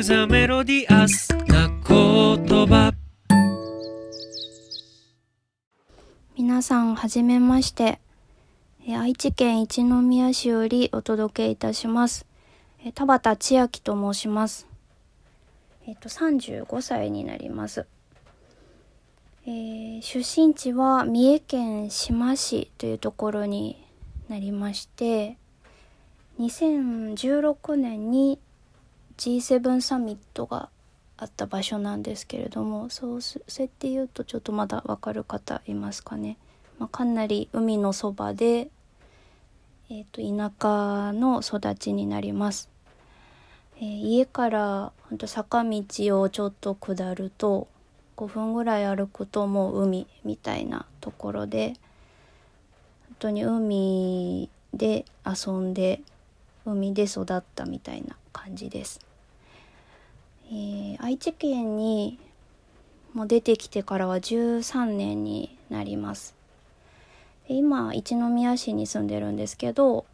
クザメロディアスな言葉皆さんはじめまして。え愛知県一宮市よりお届けいたします。え田畑千秋と申します。えっと35歳になります。えー出身地は三重県志摩市というところになりまして2016年に G7 サミットがあった場所なんですけれどもそうすそって言うとちょっとまだわかる方いますかね、まあ、かなり海のそばで、えー、と田舎の育ちになります、えー家からほんと坂道をちょっと下ると5分ぐらい歩くともう海みたいなところで本当に海で遊んで海で育ったみたいな感じです。えー愛知県にも出てきてからは13年になります。今一宮市に住んでるんですけど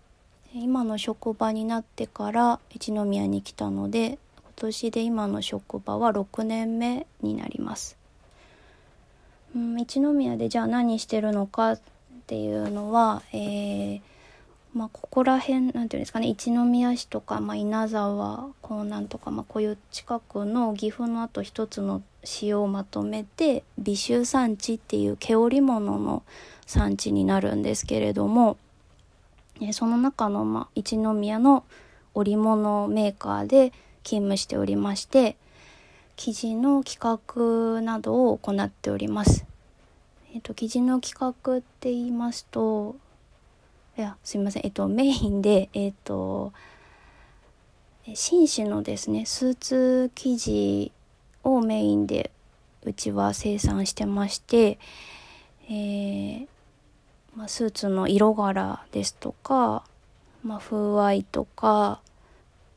今の職場になってから一宮に来たので今年で今の職場は6年目になります。うん一宮でじゃあ何してるのかっていうのはえーまあ、ここら辺なんていうんですかね一宮市とか、まあ、稲沢江南とか、まあ、こういう近くの岐阜のあと一つの市をまとめて美州産地っていう毛織物の産地になるんですけれどもその中の、まあ、一宮の織物メーカーで勤務しておりまして生地の企画などを行っております。えっと、生地の企画って言いますといやすみません。えっとメインでえっと紳士のですねスーツ生地をメインでうちは生産してまして、えーまあ、スーツの色柄ですとか、まあ、風合いとか、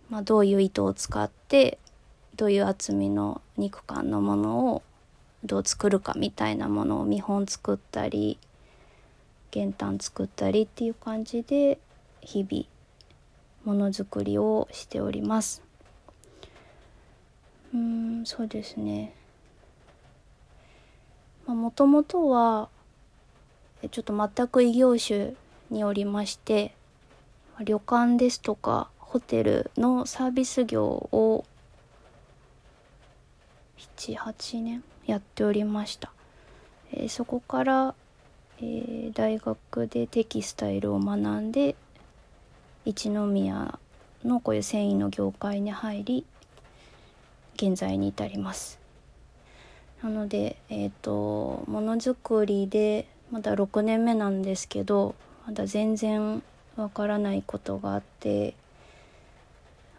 まあ、どういう糸を使ってどういう厚みの肉感のものをどう作るかみたいなものを見本作ったり玄関作ったりっていう感じで日々ものづくりをしております。うんそうですね。もともとはちょっと全く異業種におりまして旅館ですとかホテルのサービス業を78年やっておりました、えーそこからえー大学でテキスタイルを学んで一宮のこういう繊維の業界に入り現在に至ります。なのでえっ、とものづくりでまだ6年目なんですけどまだ全然わからないことがあって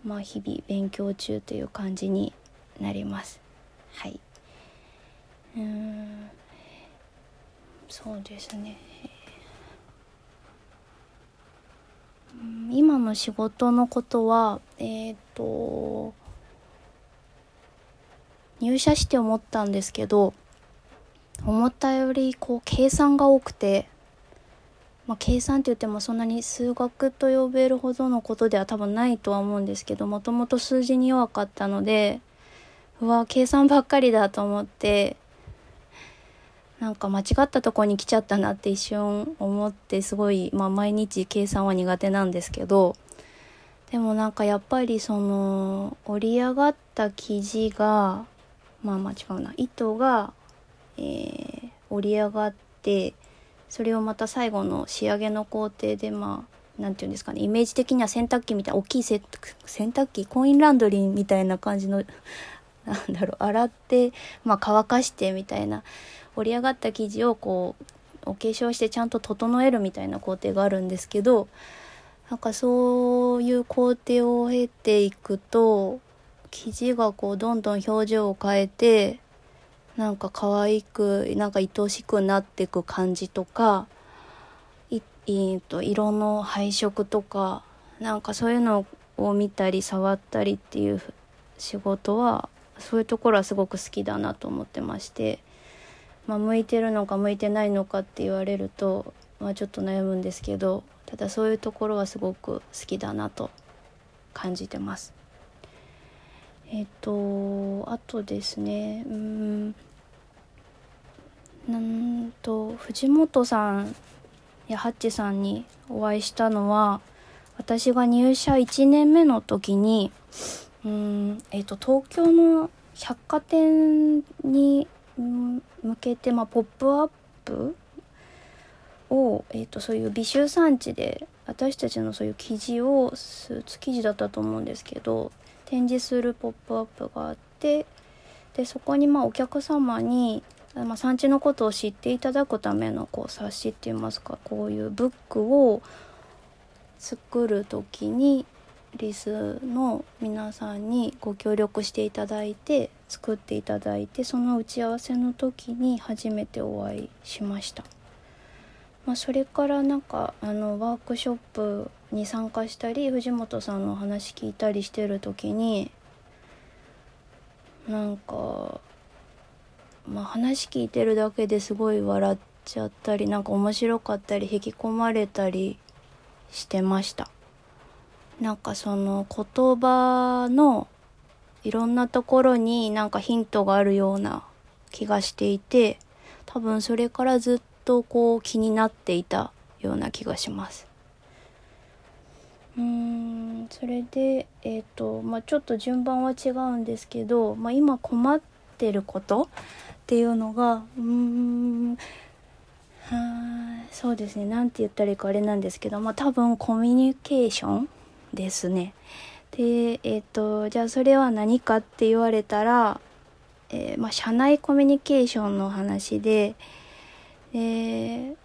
まあ日々勉強中という感じになります。はい。うん。そうですね。今の仕事のことは、えっ、と、入社して思ったんですけど、思ったよりこう計算が多くて、まあ、計算って言ってもそんなに数学と呼べるほどのことでは多分ないとは思うんですけど、もともと数字に弱かったので、うわ、計算ばっかりだと思って、なんか間違ったとこに来ちゃったなって一瞬思ってすごい、まあ、毎日計算は苦手なんですけどでもなんかやっぱりその織り上がった生地がまあ間違うな糸が、えー織り上がってそれをまた最後の仕上げの工程でまあなんていうんですかねイメージ的には洗濯機みたいな大きい洗濯機コインランドリーみたいな感じのなんだろう洗って、まあ、乾かしてみたいな織り上がった生地をこうお化粧してちゃんと整えるみたいな工程があるんですけどなんかそういう工程を経ていくと生地がこうどんどん表情を変えてなんか可愛くなんか愛おしくなっていく感じとかいいと色の配色とかなんかそういうのを見たり触ったりっていう仕事はそういうところはすごく好きだなと思ってまして、まあ、向いてるのか向いてないのかって言われると、まあ、ちょっと悩むんですけどただそういうところはすごく好きだなと感じてます。えっ、とあとですねうんなんと藤本さんやハッチさんにお会いしたのは私が入社1年目の時にうんえっ、と東京の百貨店に向けて、まあ、ポップアップを、えーと、そういう美臭産地で私たちのそういう記事をスーツ記事だったと思うんですけど展示するポップアップがあってでそこにまあお客様に、まあ、産地のことを知っていただくためのこう冊子っていいますかこういうブックを作る時にリスの皆さんにご協力していただいて作っていただいてその打ち合わせの時に初めてお会いしました。まあ、それからなんかあのワークショップに参加したり藤本さんの話聞いたりしてる時になんかまあ話聞いてるだけですごい笑っちゃったりなんか面白かったり引き込まれたりしてましたなんかその言葉のいろんなところになんかヒントがあるような気がしていて多分それからずっとこう気になっていたような気がします。うんそれでえっ、ー、とまあちょっと順番は違うんですけど、まあ、今困ってることっていうのがうーんはそうですね何て言ったらいいかあれなんですけどまあ多分コミュニケーションですね。でえっ、ー、とじゃあそれは何かって言われたら、えー、まあ、社内コミュニケーションの話で。で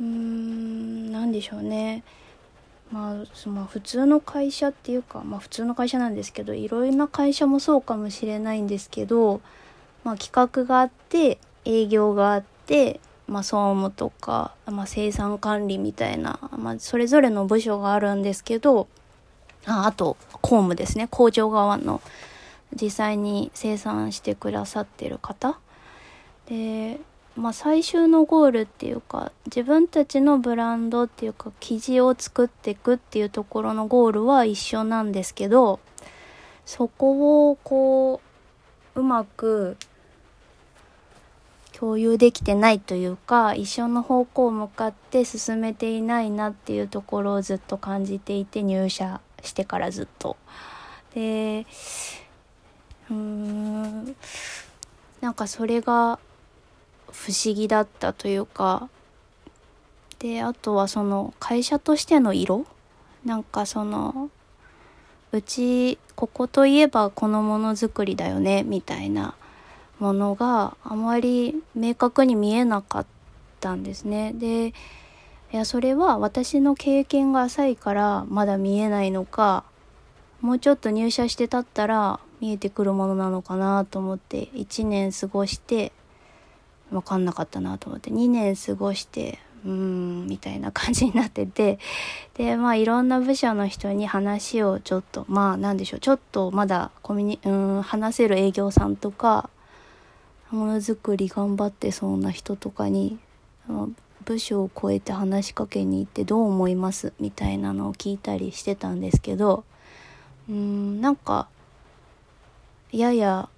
うーん何でしょうねまあその普通の会社っていうかまあ普通の会社なんですけどいろいろな会社もそうかもしれないんですけど、まあ、企画があって営業があって、まあ、総務とか、まあ、生産管理みたいな、まあ、それぞれの部署があるんですけどああと公務ですね。工場側の実際に生産してくださってる方。でまあ、最終のゴールっていうか自分たちのブランドっていうか生地を作っていくっていうところのゴールは一緒なんですけどそこをこううまく共有できてないというか一緒の方向を向かって進めていないなっていうところをずっと感じていて入社してからずっと。でうーんなんかそれが不思議だったというかであとはその会社としての色なんかそのうちここといえばこのものづくりだよねみたいなものがあまり明確に見えなかったんですね。でいやそれは私の経験が浅いからまだ見えないのかもうちょっと入社してたったら見えてくるものなのかなと思って1年過ごして分かんなかったなと思って2年過ごしてうーんみたいな感じになっててでまあいろんな部署の人に話をちょっとまあなんでしょうちょっとまだコミュニうん話せる営業さんとかものづくり頑張ってそうな人とかに部署を超えて話しかけに行ってどう思いますみたいなのを聞いたりしてたんですけどうんなんかやや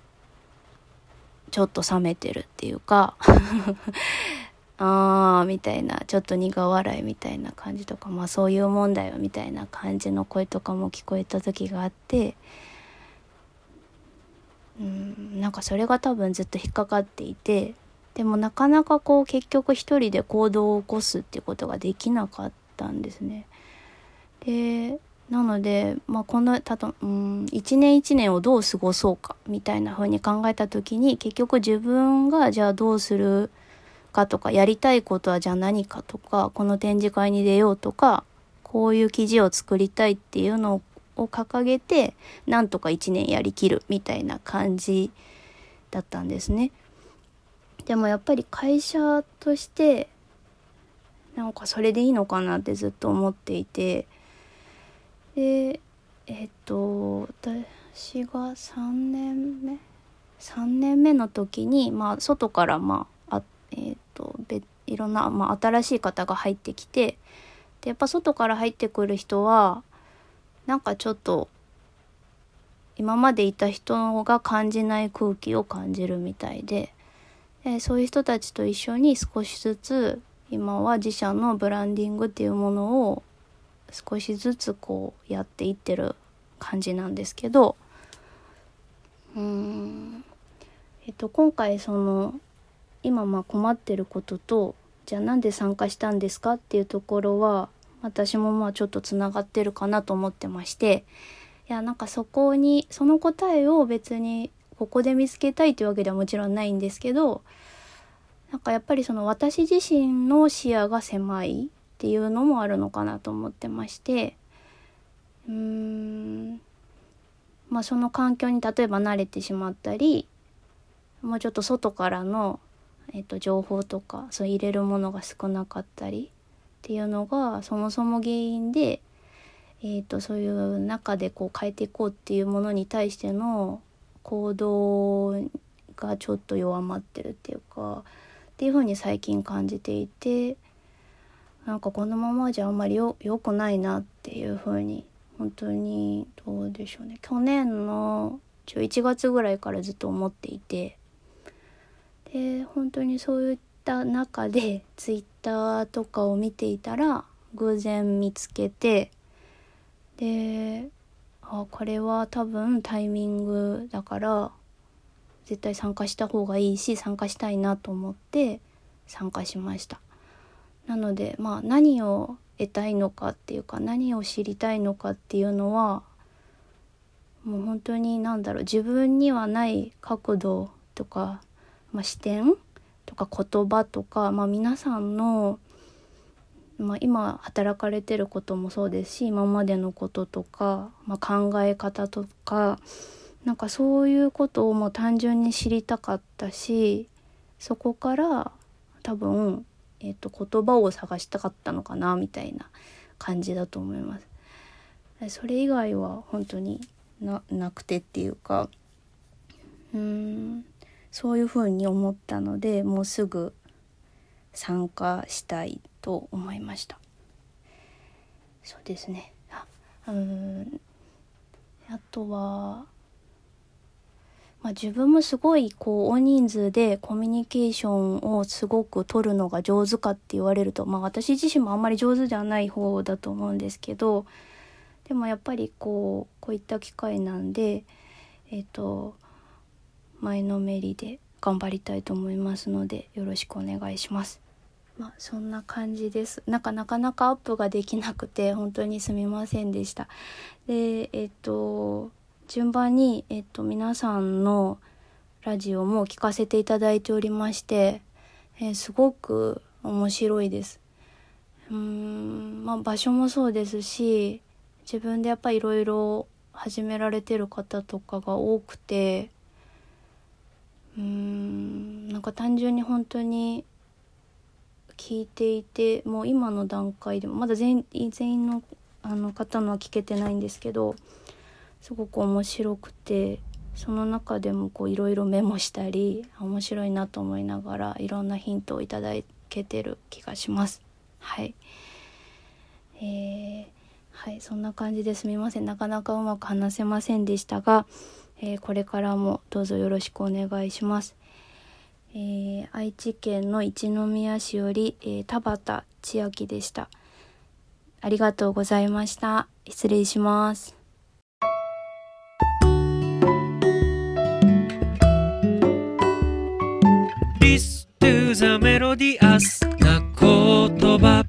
ちょっと冷めてるっていうか あーみたいなちょっと苦笑いみたいな感じとかまあそういうもんだよみたいな感じの声とかも聞こえた時があってうんなんかそれが多分ずっと引っかかっていてでもなかなかこう結局一人で行動を起こすっていうことができなかったんですね。でなので、まあ、このたと、うん、一年一年をどう過ごそうかみたいな風に考えた時に結局自分がじゃあどうするかとかやりたいことはじゃあ何かとかこの展示会に出ようとかこういう記事を作りたいっていうのを掲げてなんとか一年やりきるみたいな感じだったんですね。でもやっぱり会社としてなんかそれでいいのかなってずっと思っていて。でえっ、と私が3年目？3年目の時に、まあ、外から、まああえっ、といろんな、まあ、新しい方が入ってきてでやっぱ外から入ってくる人はなんかちょっと今までいた人が感じない空気を感じるみたいで、でそういう人たちと一緒に少しずつ今は自社のブランディングっていうものを少しずつこうやっていってる感じなんですけどうーん。えっと今回その今ま困ってることとじゃあなんで参加したんですかっていうところは私もまあちょっとつながってるかなと思ってましていやなんかそこにその答えを別にここで見つけたいというわけではもちろんないんですけどなんかやっぱりその私自身の視野が狭いっていうのもあるのかなと思ってましてうーんまあその環境に例えば慣れてしまったりもうちょっと外からの、えっと、情報とかそう入れるものが少なかったりっていうのがそもそも原因で、えっと、そういう中でこう変えていこうっていうものに対しての行動がちょっと弱まってるっていうかっていうふうに最近感じていてなんかこのままじゃあんまりよ良くないなっていうふうに本当にどうでしょうね。去年の11月ぐらいからずっと思っていてで本当にそういった中で ツイッターとかを見ていたら偶然見つけてであこれは多分タイミングだから絶対参加した方がいいし参加したいなと思って参加しました。なのでまあ何を得たいのかっていうか何を知りたいのかっていうのはもう本当に何だろう自分にはない角度とか、まあ、視点とか言葉とか、まあ、皆さんの、まあ、今働かれてることもそうですし今までのこととか、まあ、考え方とかなんかそういうことをもう単純に知りたかったしそこから多分、えー、と言葉を探したかったのかなみたいな感じだと思います。それ以外は本当にななくてっていうかうーんそういうふうに思ったのでもうすぐ参加したいと思いました。そうですね。あうん。あとは、まあ、自分もすごいこう大人数でコミュニケーションをすごく取るのが上手かって言われると、まあ、私自身もあんまり上手ではない方だと思うんですけどでもやっぱりこうこういった機会なんでえっ、と前のめりで頑張りたいと思いますのでよろしくお願いします。まあそんな感じです。なんかなかなかアップができなくて本当にすみませんでした。でえっ、と順番にえっ、と皆さんのラジオも聞かせていただいておりまして、えーすごく面白いです。うーんまあ場所もそうですし自分でやっぱいろいろ始められてる方とかが多くてうーんなんか単純に本当に聞いていてもう今の段階でもまだ全員全員のあの方のは聞けてないんですけどすごく面白くてその中でもいろいろメモしたり面白いなと思いながらいろんなヒントをいただけてる気がします。はい、えーはい、そんな感じですみませんなかなかうまく話せませんでしたが、えーこれからもどうぞよろしくお願いします。えー愛知県の一宮市より、えー田畑千秋でした。ありがとうございました。失礼します。This to the melodious な言葉